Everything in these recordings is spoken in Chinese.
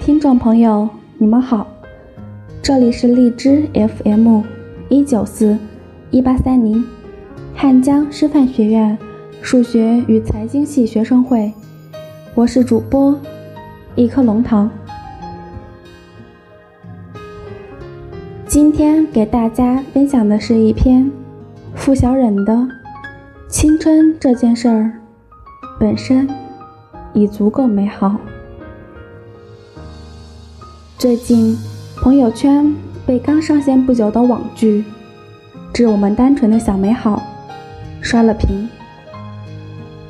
听众朋友，你们好，这里是荔枝 FM 一九四一八三零，汉江师范学院数学与财经系学生会，我是主播一颗龙糖。今天给大家分享的是一篇付小忍的《青春这件事儿本身已足够美好》。最近，朋友圈被刚上线不久的网剧《致我们单纯的小美好》刷了屏。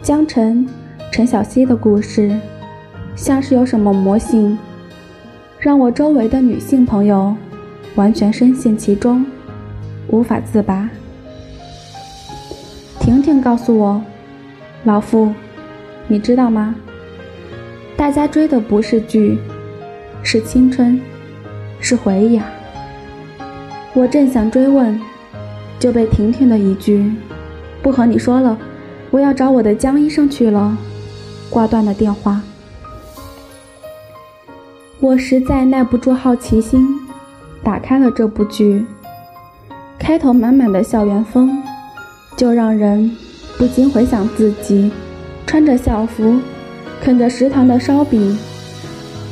江晨、陈小希的故事，像是有什么魔性，让我周围的女性朋友。完全深陷其中，无法自拔。婷婷告诉我：“老傅，你知道吗？大家追的不是剧，是青春，是回忆啊！”我正想追问，就被婷婷的一句“不和你说了，我要找我的江医生去了”，挂断了电话。我实在耐不住好奇心。打开了这部剧，开头满满的校园风，就让人不禁回想自己穿着校服，啃着食堂的烧饼，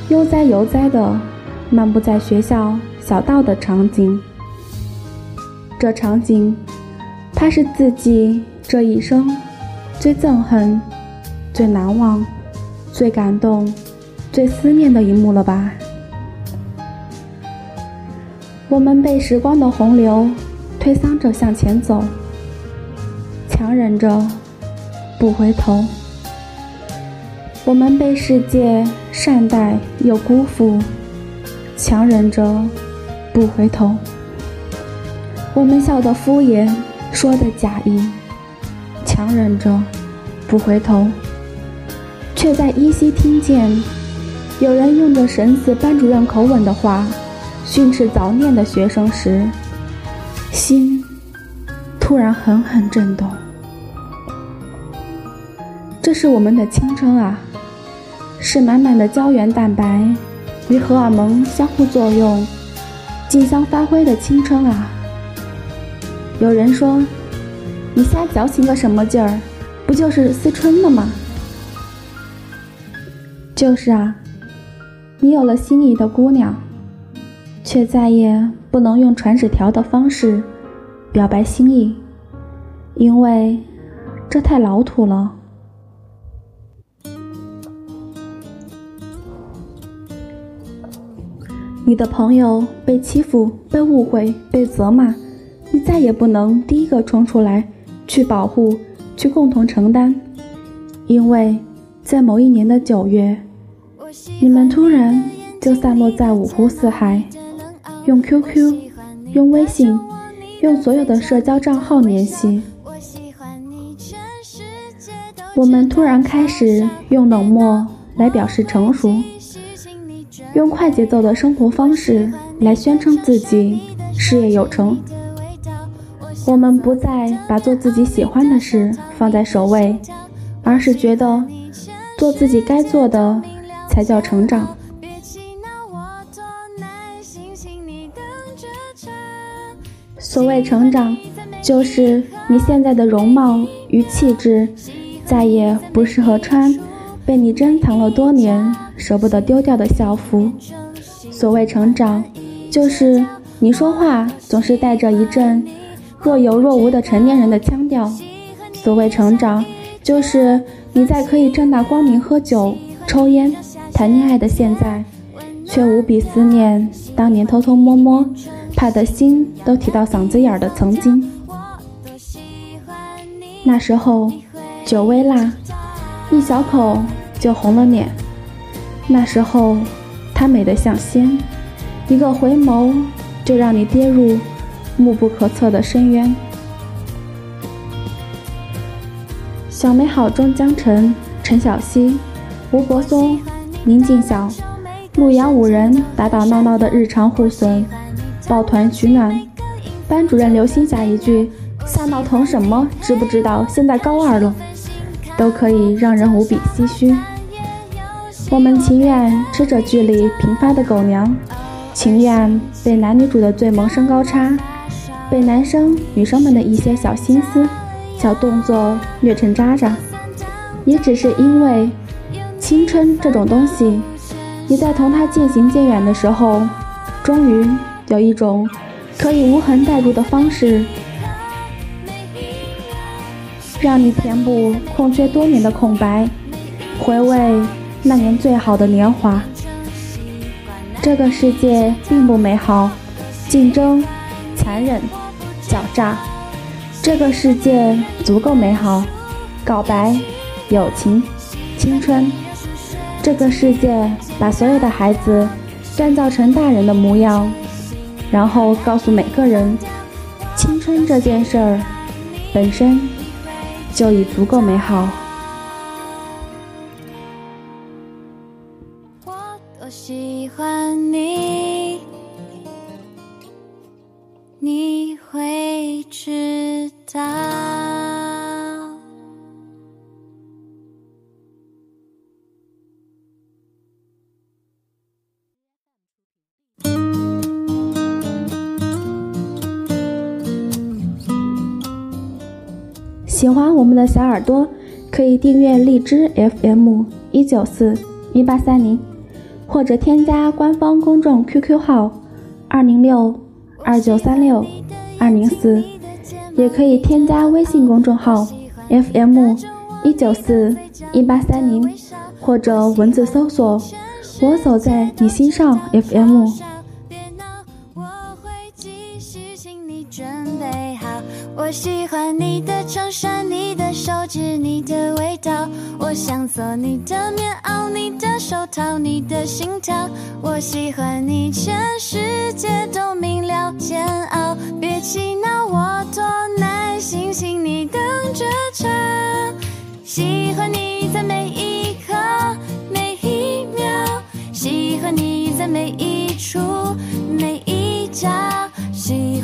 悠哉悠哉的漫步在学校小道的场景。这场景，怕是自己这一生最憎恨、最难忘、最感动、最思念的一幕了吧？我们被时光的洪流推搡着向前走，强忍着不回头。我们被世界善待又辜负，强忍着不回头。我们笑得敷衍，说的假意，强忍着不回头，却在依稀听见有人用着神似班主任口吻的话。训斥早恋的学生时，心突然狠狠震动。这是我们的青春啊，是满满的胶原蛋白与荷尔蒙相互作用、竞相发挥的青春啊！有人说：“你瞎矫情个什么劲儿？不就是思春了吗？”就是啊，你有了心仪的姑娘。却再也不能用传纸条的方式表白心意，因为这太老土了。你的朋友被欺负、被误会、被责骂，你再也不能第一个冲出来去保护、去共同承担，因为在某一年的九月，你们突然就散落在五湖四海。用 QQ，用微信，用所有的社交账号联系。我们突然开始用冷漠来表示成熟，用快节奏的生活方式来宣称自己事业有成。我们不再把做自己喜欢的事放在首位，而是觉得做自己该做的才叫成长。所谓成长，就是你现在的容貌与气质再也不适合穿被你珍藏了多年、舍不得丢掉的校服。所谓成长，就是你说话总是带着一阵若有若无的成年人的腔调。所谓成长，就是你在可以正大光明喝酒、抽烟、谈恋爱的现在，却无比思念当年偷偷摸摸。怕的心都提到嗓子眼儿的曾经，那时候酒微辣，一小口就红了脸。那时候她美得像仙，一个回眸就让你跌入目不可测的深渊。小美好中，江晨、陈小希、吴柏松、林静晓、陆阳五人打打闹闹的日常互损。抱团取暖，班主任留心下一句：“瞎闹腾什么？知不知道现在高二了？”都可以让人无比唏嘘。我们情愿吃着剧里频发的狗粮，情愿被男女主的最萌身高差，被男生女生们的一些小心思、小动作虐成渣渣，也只是因为青春这种东西，你在同他渐行渐远的时候，终于有一种可以无痕代入的方式。让你填补空缺多年的空白，回味那年最好的年华。这个世界并不美好，竞争、残忍、狡诈。这个世界足够美好，告白、友情、青春。这个世界把所有的孩子锻造成大人的模样，然后告诉每个人，青春这件事儿本身。就已足够美好。喜欢我们的小耳朵，可以订阅荔枝 FM 一九四一八三零，或者添加官方公众 QQ 号二零六二九三六二零四，也可以添加微信公众号 FM 一九四一八三零，或者文字搜索“我走在你心上 FM”。准备好我喜欢你的衬衫，你的手指，你的味道。我想做你的棉袄，你的手套，你的心跳。我喜欢你，全世界都明了煎熬。别气恼，我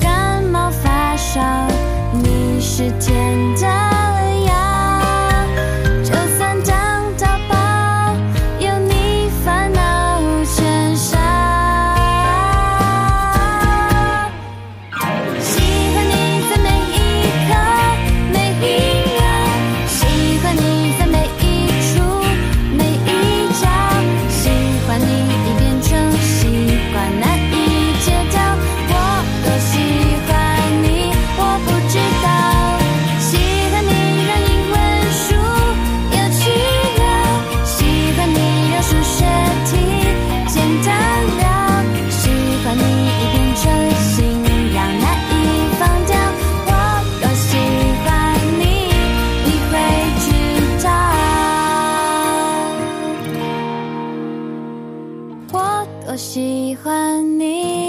感冒发烧？你是天喜欢你。